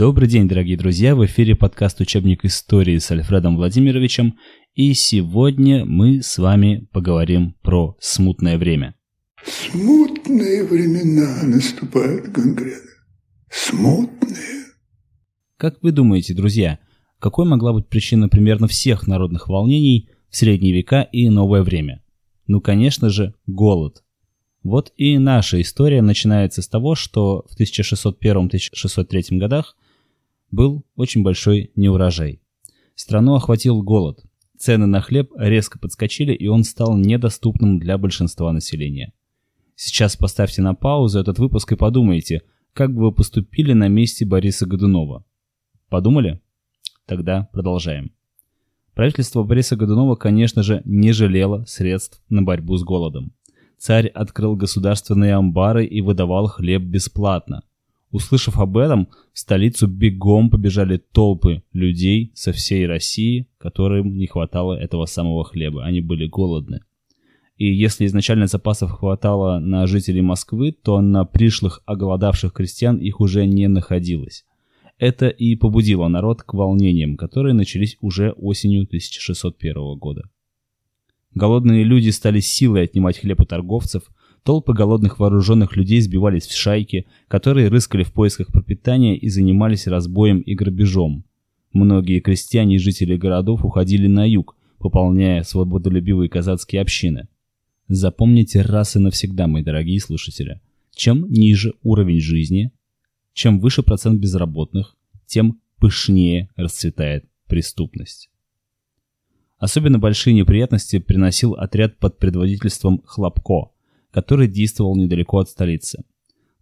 Добрый день, дорогие друзья! В эфире подкаст «Учебник истории» с Альфредом Владимировичем. И сегодня мы с вами поговорим про смутное время. Смутные времена наступают конкретно. Смутные. Как вы думаете, друзья, какой могла быть причина примерно всех народных волнений в средние века и новое время? Ну, конечно же, голод – вот и наша история начинается с того, что в 1601-1603 годах был очень большой неурожай. Страну охватил голод. Цены на хлеб резко подскочили, и он стал недоступным для большинства населения. Сейчас поставьте на паузу этот выпуск и подумайте, как бы вы поступили на месте Бориса Годунова. Подумали? Тогда продолжаем. Правительство Бориса Годунова, конечно же, не жалело средств на борьбу с голодом. Царь открыл государственные амбары и выдавал хлеб бесплатно. Услышав об этом, в столицу бегом побежали толпы людей со всей России, которым не хватало этого самого хлеба. Они были голодны. И если изначально запасов хватало на жителей Москвы, то на пришлых оголодавших крестьян их уже не находилось. Это и побудило народ к волнениям, которые начались уже осенью 1601 года. Голодные люди стали силой отнимать хлеб у торговцев, толпы голодных вооруженных людей сбивались в шайки, которые рыскали в поисках пропитания и занимались разбоем и грабежом. Многие крестьяне и жители городов уходили на юг, пополняя свободолюбивые казацкие общины. Запомните раз и навсегда, мои дорогие слушатели, чем ниже уровень жизни, чем выше процент безработных, тем пышнее расцветает преступность. Особенно большие неприятности приносил отряд под предводительством Хлопко, который действовал недалеко от столицы.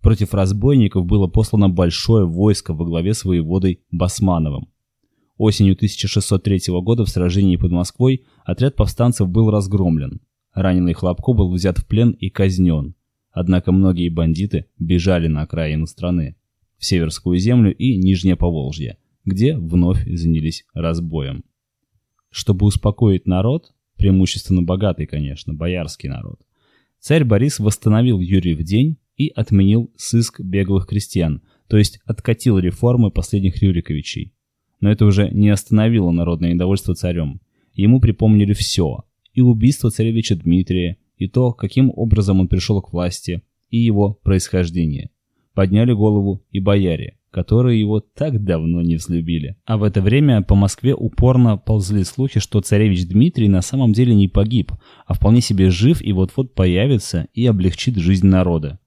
Против разбойников было послано большое войско во главе с воеводой Басмановым. Осенью 1603 года в сражении под Москвой отряд повстанцев был разгромлен. Раненый Хлопко был взят в плен и казнен. Однако многие бандиты бежали на окраину страны, в Северскую землю и Нижнее Поволжье, где вновь занялись разбоем. Чтобы успокоить народ, преимущественно богатый, конечно, боярский народ, царь Борис восстановил Юрьев день и отменил сыск беглых крестьян, то есть откатил реформы последних Рюриковичей. Но это уже не остановило народное недовольство царем. Ему припомнили все – и убийство царевича Дмитрия, и то, каким образом он пришел к власти, и его происхождение. Подняли голову и бояре, которые его так давно не взлюбили. А в это время по Москве упорно ползли слухи, что царевич Дмитрий на самом деле не погиб, а вполне себе жив и вот-вот появится и облегчит жизнь народа.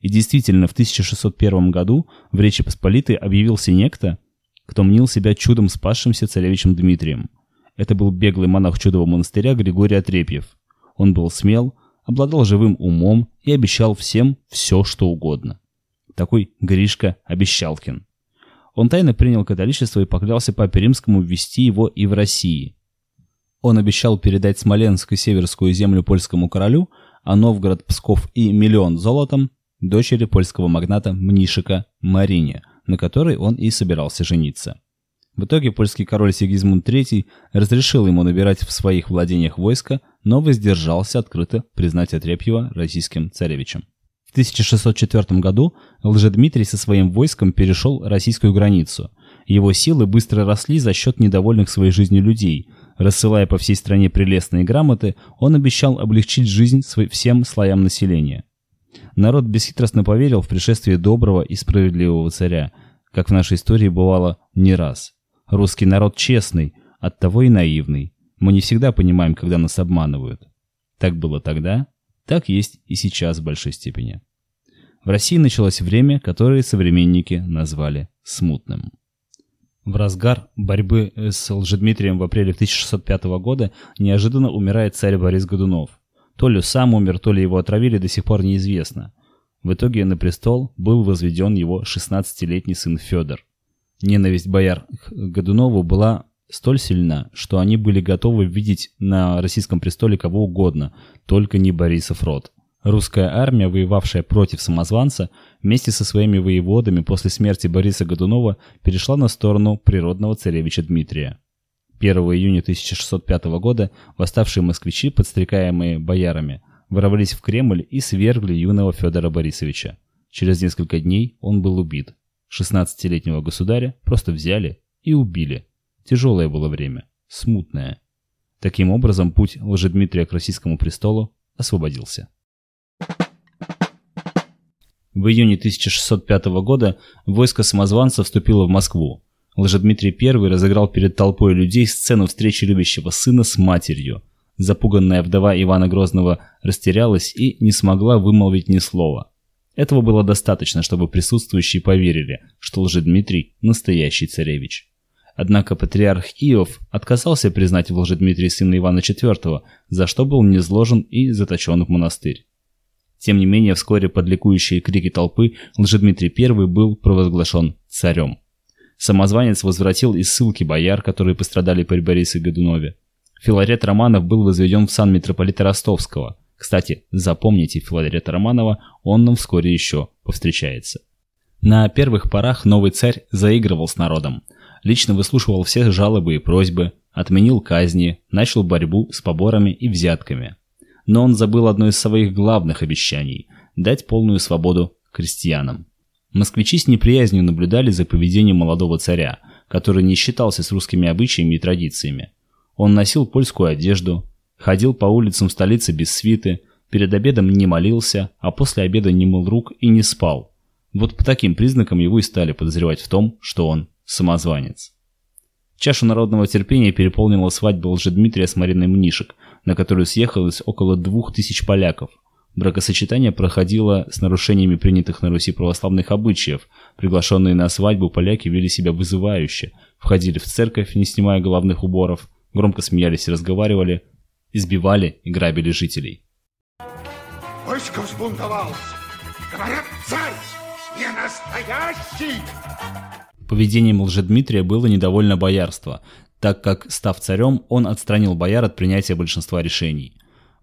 И действительно, в 1601 году в Речи Посполитой объявился некто, кто мнил себя чудом спасшимся царевичем Дмитрием. Это был беглый монах чудового монастыря Григорий Отрепьев. Он был смел, обладал живым умом и обещал всем все, что угодно такой Гришка Обещалкин. Он тайно принял католичество и поклялся папе римскому ввести его и в России. Он обещал передать Смоленск и Северскую землю польскому королю, а Новгород, Псков и миллион золотом дочери польского магната Мнишика Марине, на которой он и собирался жениться. В итоге польский король Сигизмунд III разрешил ему набирать в своих владениях войска, но воздержался открыто признать Отрепьева российским царевичем. В 1604 году Лжедмитрий со своим войском перешел российскую границу. Его силы быстро росли за счет недовольных своей жизнью людей. Рассылая по всей стране прелестные грамоты, он обещал облегчить жизнь всем слоям населения. Народ бесхитростно поверил в пришествие доброго и справедливого царя, как в нашей истории бывало не раз. Русский народ честный, оттого и наивный. Мы не всегда понимаем, когда нас обманывают. Так было тогда, так есть и сейчас в большой степени. В России началось время, которое современники назвали смутным. В разгар борьбы с Лжедмитрием в апреле 1605 года неожиданно умирает царь Борис Годунов. То ли сам умер, то ли его отравили, до сих пор неизвестно. В итоге на престол был возведен его 16-летний сын Федор. Ненависть бояр к Годунову была столь сильна, что они были готовы видеть на российском престоле кого угодно, только не Борисов род. Русская армия, воевавшая против самозванца, вместе со своими воеводами после смерти Бориса Годунова перешла на сторону природного царевича Дмитрия. 1 июня 1605 года восставшие москвичи, подстрекаемые боярами, ворвались в Кремль и свергли юного Федора Борисовича. Через несколько дней он был убит. 16-летнего государя просто взяли и убили. Тяжелое было время, смутное. Таким образом, путь Лжедмитрия к российскому престолу освободился. В июне 1605 года войско самозванца вступило в Москву. Лжедмитрий I разыграл перед толпой людей сцену встречи любящего сына с матерью. Запуганная вдова Ивана Грозного растерялась и не смогла вымолвить ни слова. Этого было достаточно, чтобы присутствующие поверили, что Лжедмитрий – настоящий царевич. Однако патриарх Иов отказался признать в Лжедмитрии сына Ивана IV, за что был низложен и заточен в монастырь. Тем не менее, вскоре под ликующие крики толпы Лжедмитрий I был провозглашен царем. Самозванец возвратил из ссылки бояр, которые пострадали при Борисе Годунове. Филарет Романов был возведен в сан митрополита Ростовского. Кстати, запомните Филарета Романова, он нам вскоре еще повстречается. На первых порах новый царь заигрывал с народом – лично выслушивал все жалобы и просьбы, отменил казни, начал борьбу с поборами и взятками. Но он забыл одно из своих главных обещаний – дать полную свободу крестьянам. Москвичи с неприязнью наблюдали за поведением молодого царя, который не считался с русскими обычаями и традициями. Он носил польскую одежду, ходил по улицам столицы без свиты, перед обедом не молился, а после обеда не мыл рук и не спал. Вот по таким признакам его и стали подозревать в том, что он самозванец. Чашу народного терпения переполнила свадьба Лжедмитрия с Мариной Мнишек, на которую съехалось около двух тысяч поляков. Бракосочетание проходило с нарушениями принятых на Руси православных обычаев. Приглашенные на свадьбу поляки вели себя вызывающе, входили в церковь, не снимая головных уборов, громко смеялись и разговаривали, избивали и грабили жителей. Войско взбунтовалось. Говорят, царь не настоящий. Поведением Лжедмитрия было недовольно боярство, так как, став царем, он отстранил бояр от принятия большинства решений.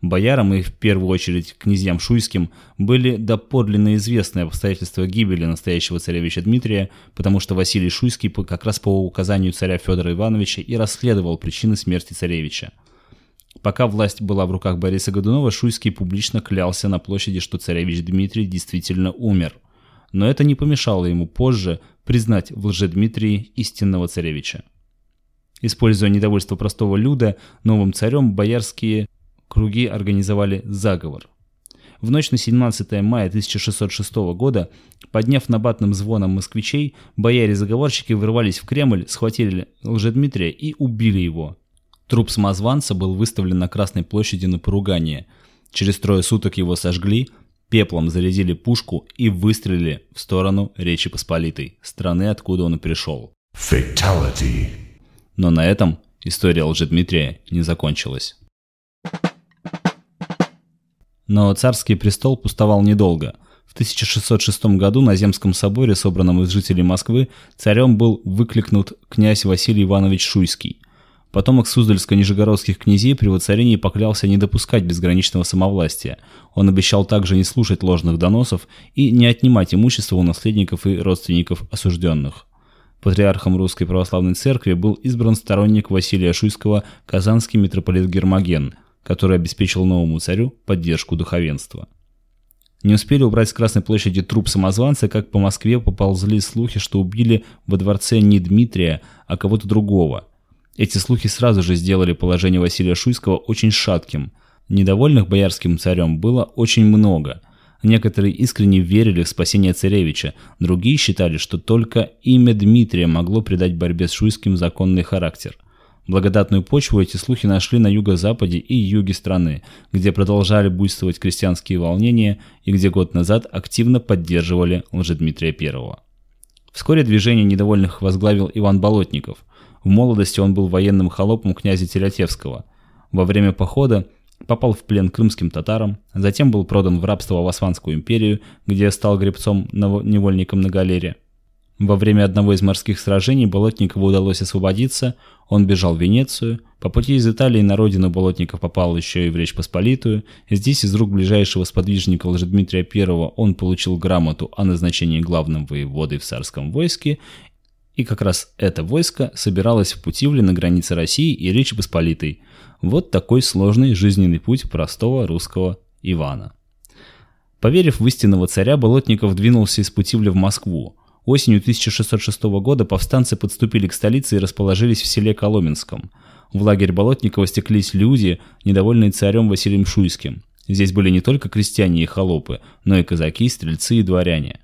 Боярам и в первую очередь князьям шуйским были доподлинно известны обстоятельства гибели настоящего царевича Дмитрия, потому что Василий Шуйский как раз по указанию царя Федора Ивановича и расследовал причины смерти царевича. Пока власть была в руках Бориса Годунова, Шуйский публично клялся на площади, что царевич Дмитрий действительно умер. Но это не помешало ему позже признать в Лжедмитрии истинного царевича. Используя недовольство простого люда, новым царем боярские круги организовали заговор. В ночь на 17 мая 1606 года, подняв набатным звоном москвичей, бояре-заговорщики вырвались в Кремль, схватили Лжедмитрия и убили его. Труп самозванца был выставлен на Красной площади на поругание. Через трое суток его сожгли, пеплом зарядили пушку и выстрелили в сторону Речи Посполитой, страны, откуда он пришел. Fatality. Но на этом история Лжедмитрия не закончилась. Но царский престол пустовал недолго. В 1606 году на Земском соборе, собранном из жителей Москвы, царем был выкликнут князь Василий Иванович Шуйский. Потомок Суздальско-Нижегородских князей при воцарении поклялся не допускать безграничного самовластия. Он обещал также не слушать ложных доносов и не отнимать имущество у наследников и родственников осужденных. Патриархом Русской Православной Церкви был избран сторонник Василия Шуйского казанский митрополит Гермоген, который обеспечил новому царю поддержку духовенства. Не успели убрать с Красной площади труп самозванца, как по Москве поползли слухи, что убили во дворце не Дмитрия, а кого-то другого – эти слухи сразу же сделали положение Василия Шуйского очень шатким. Недовольных боярским царем было очень много. Некоторые искренне верили в спасение царевича, другие считали, что только имя Дмитрия могло придать борьбе с Шуйским законный характер. Благодатную почву эти слухи нашли на юго-западе и юге страны, где продолжали буйствовать крестьянские волнения и где год назад активно поддерживали Лжедмитрия I. Вскоре движение недовольных возглавил Иван Болотников – в молодости он был военным холопом князя Телятевского. Во время похода попал в плен крымским татарам, затем был продан в рабство в Османскую империю, где стал гребцом-невольником на галере. Во время одного из морских сражений Болотникову удалось освободиться, он бежал в Венецию, по пути из Италии на родину Болотников попал еще и в Речь Посполитую, здесь из рук ближайшего сподвижника Лжедмитрия I он получил грамоту о назначении главным воеводой в царском войске и как раз это войско собиралось в Путивле на границе России и Речи Посполитой. Вот такой сложный жизненный путь простого русского Ивана. Поверив в истинного царя, Болотников двинулся из Путивля в Москву. Осенью 1606 года повстанцы подступили к столице и расположились в селе Коломенском. В лагерь Болотникова стеклись люди, недовольные царем Василием Шуйским. Здесь были не только крестьяне и холопы, но и казаки, стрельцы и дворяне.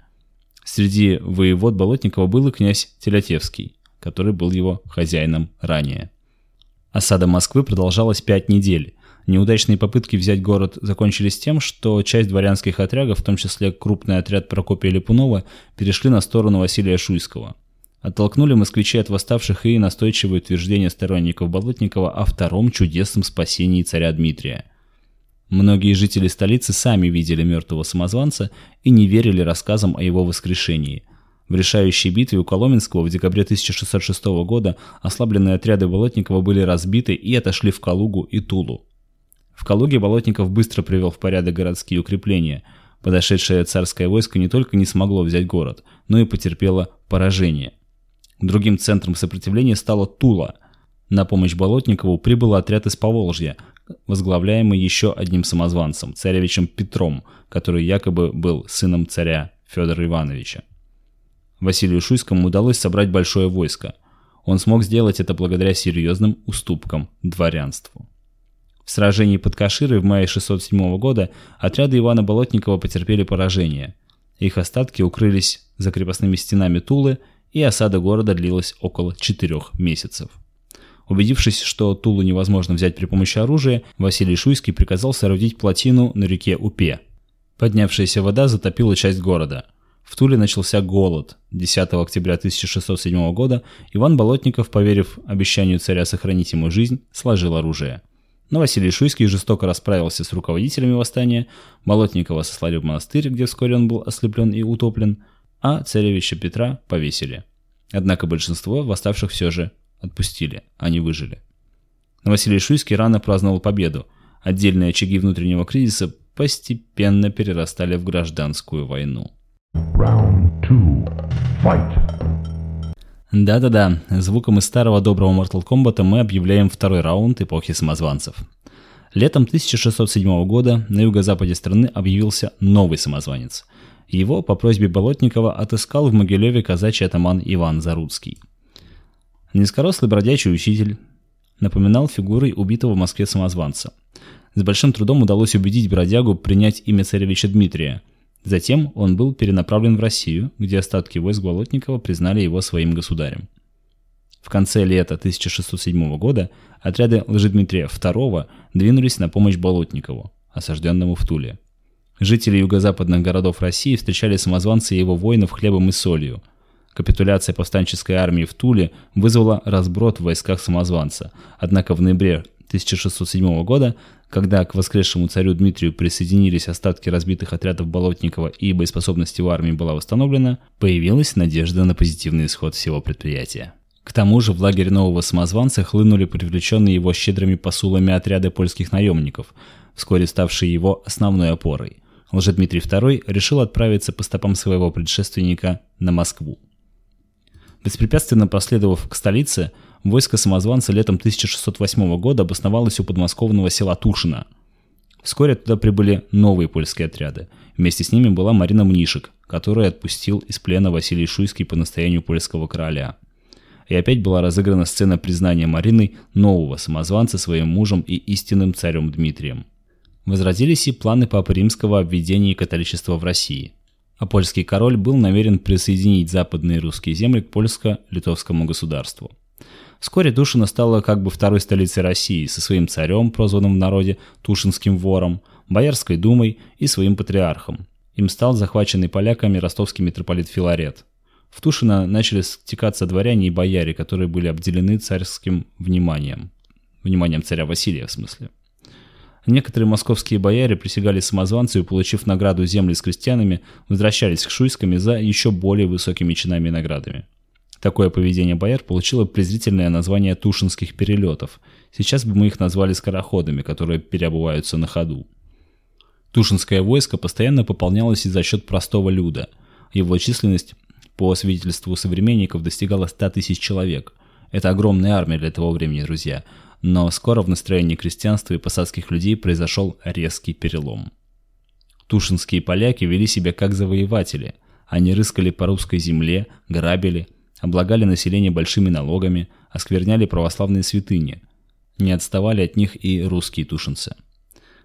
Среди воевод Болотникова был и князь Телятевский, который был его хозяином ранее. Осада Москвы продолжалась пять недель. Неудачные попытки взять город закончились тем, что часть дворянских отрядов, в том числе крупный отряд Прокопия Липунова, перешли на сторону Василия Шуйского. Оттолкнули москвичей от восставших и настойчивые утверждения сторонников Болотникова о втором чудесном спасении царя Дмитрия. Многие жители столицы сами видели мертвого самозванца и не верили рассказам о его воскрешении – в решающей битве у Коломенского в декабре 1606 года ослабленные отряды Болотникова были разбиты и отошли в Калугу и Тулу. В Калуге Болотников быстро привел в порядок городские укрепления. Подошедшее царское войско не только не смогло взять город, но и потерпело поражение. Другим центром сопротивления стала Тула. На помощь Болотникову прибыл отряд из Поволжья, возглавляемый еще одним самозванцем, царевичем Петром, который якобы был сыном царя Федора Ивановича. Василию Шуйскому удалось собрать большое войско. Он смог сделать это благодаря серьезным уступкам дворянству. В сражении под Каширой в мае 607 года отряды Ивана Болотникова потерпели поражение. Их остатки укрылись за крепостными стенами Тулы, и осада города длилась около четырех месяцев. Убедившись, что Тулу невозможно взять при помощи оружия, Василий Шуйский приказал соорудить плотину на реке Упе. Поднявшаяся вода затопила часть города – в Туле начался голод. 10 октября 1607 года Иван Болотников, поверив обещанию царя сохранить ему жизнь, сложил оружие. Но Василий Шуйский жестоко расправился с руководителями восстания, Болотникова сослали в монастырь, где вскоре он был ослеплен и утоплен, а царевича Петра повесили. Однако большинство восставших все же отпустили, они выжили. Но Василий Шуйский рано праздновал победу. Отдельные очаги внутреннего кризиса постепенно перерастали в гражданскую войну. Да-да-да, звуком из старого доброго Mortal Kombat мы объявляем второй раунд эпохи самозванцев. Летом 1607 года на юго-западе страны объявился новый самозванец. Его по просьбе Болотникова отыскал в Могилеве казачий атаман Иван Заруцкий. Низкорослый бродячий учитель напоминал фигурой убитого в Москве самозванца. С большим трудом удалось убедить бродягу принять имя царевича Дмитрия – Затем он был перенаправлен в Россию, где остатки войск Болотникова признали его своим государем. В конце лета 1607 года отряды Лжедмитрия II двинулись на помощь Болотникову, осажденному в Туле. Жители юго-западных городов России встречали самозванца и его воинов хлебом и солью. Капитуляция повстанческой армии в Туле вызвала разброд в войсках самозванца, однако в ноябре 1607 года когда к воскресшему царю Дмитрию присоединились остатки разбитых отрядов Болотникова и боеспособность его армии была восстановлена, появилась надежда на позитивный исход всего предприятия. К тому же в лагерь нового самозванца хлынули привлеченные его щедрыми посулами отряды польских наемников, вскоре ставшие его основной опорой. Лжедмитрий II решил отправиться по стопам своего предшественника на Москву. Беспрепятственно последовав к столице, войско самозванца летом 1608 года обосновалось у подмосковного села Тушино. Вскоре туда прибыли новые польские отряды. Вместе с ними была Марина Мнишек, которую отпустил из плена Василий Шуйский по настоянию польского короля. И опять была разыграна сцена признания Марины нового самозванца своим мужем и истинным царем Дмитрием. Возродились и планы Папы Римского о введении католичества в России. А польский король был намерен присоединить западные русские земли к польско-литовскому государству. Вскоре Тушино стала как бы второй столицей России со своим царем, прозванным в народе Тушинским вором, Боярской думой и своим патриархом. Им стал захваченный поляками ростовский митрополит Филарет. В Тушино начали стекаться дворяне и бояре, которые были обделены царским вниманием. Вниманием царя Василия, в смысле. Некоторые московские бояре присягали самозванцу и, получив награду земли с крестьянами, возвращались к шуйсками за еще более высокими чинами и наградами. Такое поведение бояр получило презрительное название тушинских перелетов. Сейчас бы мы их назвали скороходами, которые переобуваются на ходу. Тушинское войско постоянно пополнялось и за счет простого люда. Его численность, по свидетельству современников, достигала 100 тысяч человек. Это огромная армия для того времени, друзья. Но скоро в настроении крестьянства и посадских людей произошел резкий перелом. Тушинские поляки вели себя как завоеватели – Они рыскали по русской земле, грабили, облагали население большими налогами, оскверняли православные святыни. Не отставали от них и русские тушенцы.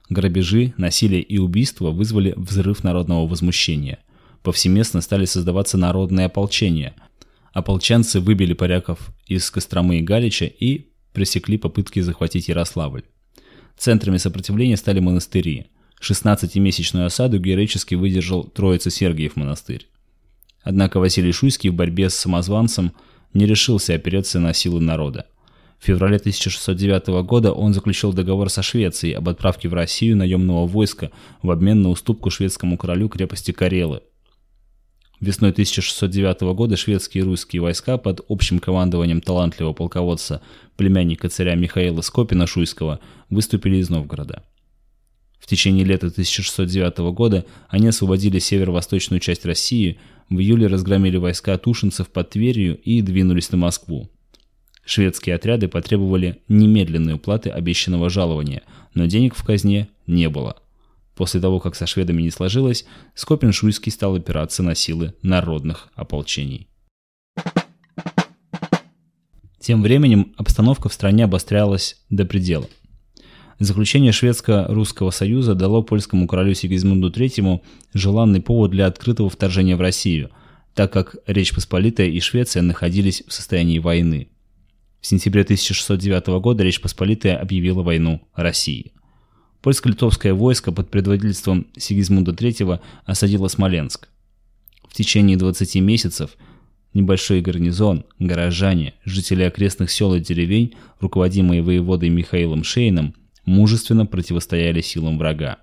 Грабежи, насилие и убийства вызвали взрыв народного возмущения. Повсеместно стали создаваться народные ополчения. Ополченцы выбили поряков из Костромы и Галича и пресекли попытки захватить Ярославль. Центрами сопротивления стали монастыри. 16-месячную осаду героически выдержал Троица-Сергиев монастырь. Однако Василий Шуйский в борьбе с самозванцем не решился опереться на силы народа. В феврале 1609 года он заключил договор со Швецией об отправке в Россию наемного войска в обмен на уступку шведскому королю крепости Карелы. Весной 1609 года шведские и русские войска под общим командованием талантливого полководца, племянника царя Михаила Скопина-Шуйского, выступили из Новгорода. В течение лета 1609 года они освободили северо-восточную часть России, в июле разгромили войска тушинцев под Тверью и двинулись на Москву. Шведские отряды потребовали немедленной уплаты обещанного жалования, но денег в казне не было. После того, как со шведами не сложилось, Скопин-Шуйский стал опираться на силы народных ополчений. Тем временем обстановка в стране обострялась до предела. Заключение Шведско-Русского союза дало польскому королю Сигизмунду III желанный повод для открытого вторжения в Россию, так как Речь Посполитая и Швеция находились в состоянии войны. В сентябре 1609 года Речь Посполитая объявила войну России. Польско-литовское войско под предводительством Сигизмунда III осадило Смоленск. В течение 20 месяцев небольшой гарнизон, горожане, жители окрестных сел и деревень, руководимые воеводой Михаилом Шейном, мужественно противостояли силам врага.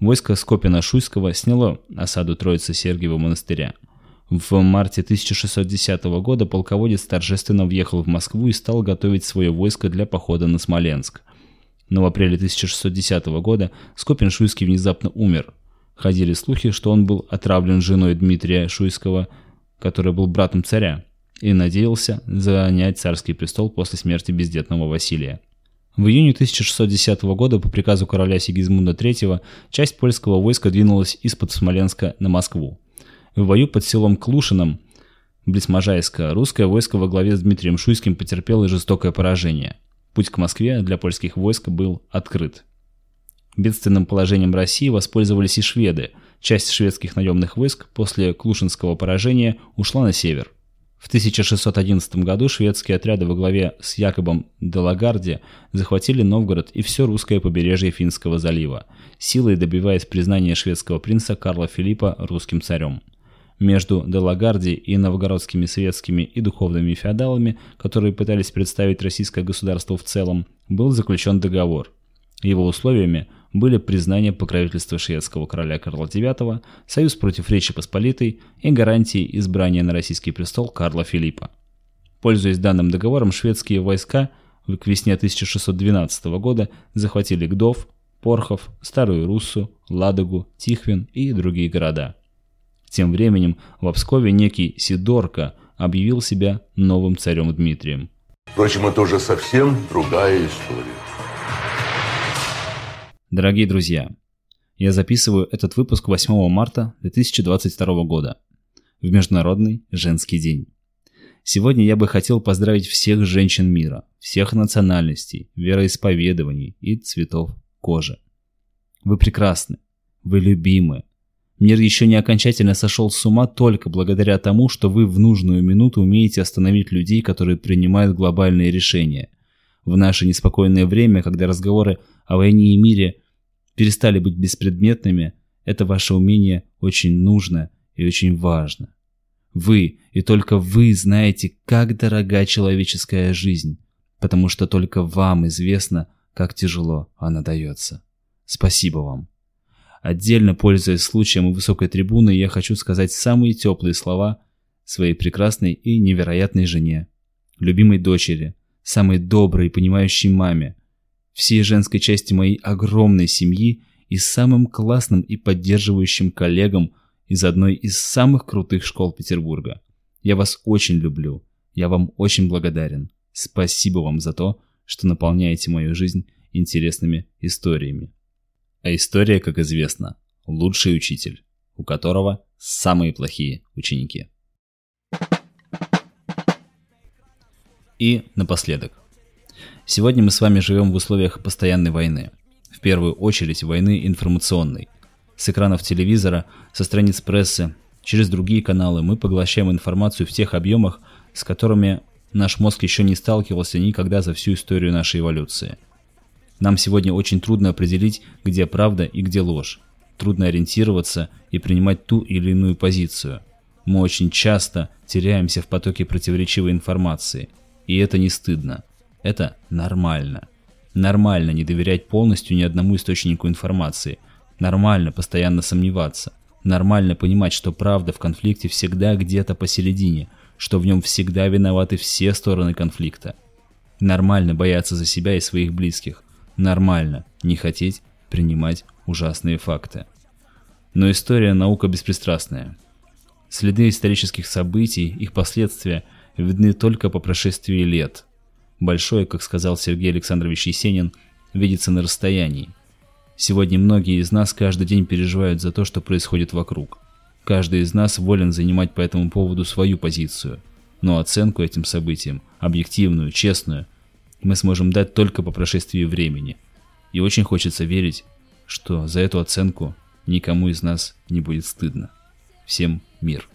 Войско Скопина-Шуйского сняло осаду Троицы Сергиева монастыря – в марте 1610 года полководец торжественно въехал в Москву и стал готовить свое войско для похода на Смоленск. Но в апреле 1610 года Скопин-Шуйский внезапно умер. Ходили слухи, что он был отравлен женой Дмитрия Шуйского, который был братом царя, и надеялся занять царский престол после смерти бездетного Василия. В июне 1610 года по приказу короля Сигизмунда III часть польского войска двинулась из-под Смоленска на Москву. В бою под селом Клушином, близ Можайска, русское войско во главе с Дмитрием Шуйским потерпело жестокое поражение. Путь к Москве для польских войск был открыт. Бедственным положением России воспользовались и шведы. Часть шведских наемных войск после Клушинского поражения ушла на север. В 1611 году шведские отряды во главе с Якобом де Лагарди захватили Новгород и все русское побережье Финского залива, силой добиваясь признания шведского принца Карла Филиппа русским царем между Делагарди и новгородскими светскими и духовными феодалами, которые пытались представить российское государство в целом, был заключен договор. Его условиями были признание покровительства шведского короля Карла IX, союз против Речи Посполитой и гарантии избрания на российский престол Карла Филиппа. Пользуясь данным договором, шведские войска к весне 1612 года захватили Гдов, Порхов, Старую Руссу, Ладогу, Тихвин и другие города. Тем временем в Пскове некий Сидорка объявил себя новым царем Дмитрием. Впрочем, это уже совсем другая история. Дорогие друзья, я записываю этот выпуск 8 марта 2022 года, в Международный женский день. Сегодня я бы хотел поздравить всех женщин мира, всех национальностей, вероисповедований и цветов кожи. Вы прекрасны, вы любимы, Мир еще не окончательно сошел с ума только благодаря тому, что вы в нужную минуту умеете остановить людей, которые принимают глобальные решения. В наше неспокойное время, когда разговоры о войне и мире перестали быть беспредметными, это ваше умение очень нужно и очень важно. Вы и только вы знаете, как дорога человеческая жизнь, потому что только вам известно, как тяжело она дается. Спасибо вам. Отдельно, пользуясь случаем и высокой трибуной, я хочу сказать самые теплые слова своей прекрасной и невероятной жене, любимой дочери, самой доброй и понимающей маме, всей женской части моей огромной семьи и самым классным и поддерживающим коллегам из одной из самых крутых школ Петербурга. Я вас очень люблю. Я вам очень благодарен. Спасибо вам за то, что наполняете мою жизнь интересными историями. А история, как известно, лучший учитель, у которого самые плохие ученики. И напоследок. Сегодня мы с вами живем в условиях постоянной войны. В первую очередь войны информационной. С экранов телевизора, со страниц прессы, через другие каналы мы поглощаем информацию в тех объемах, с которыми наш мозг еще не сталкивался никогда за всю историю нашей эволюции. Нам сегодня очень трудно определить, где правда и где ложь. Трудно ориентироваться и принимать ту или иную позицию. Мы очень часто теряемся в потоке противоречивой информации. И это не стыдно. Это нормально. Нормально не доверять полностью ни одному источнику информации. Нормально постоянно сомневаться. Нормально понимать, что правда в конфликте всегда где-то посередине, что в нем всегда виноваты все стороны конфликта. Нормально бояться за себя и своих близких. Нормально не хотеть принимать ужасные факты. Но история – наука беспристрастная. Следы исторических событий, их последствия видны только по прошествии лет. Большое, как сказал Сергей Александрович Есенин, видится на расстоянии. Сегодня многие из нас каждый день переживают за то, что происходит вокруг. Каждый из нас волен занимать по этому поводу свою позицию. Но оценку этим событиям, объективную, честную, мы сможем дать только по прошествии времени. И очень хочется верить, что за эту оценку никому из нас не будет стыдно. Всем мир.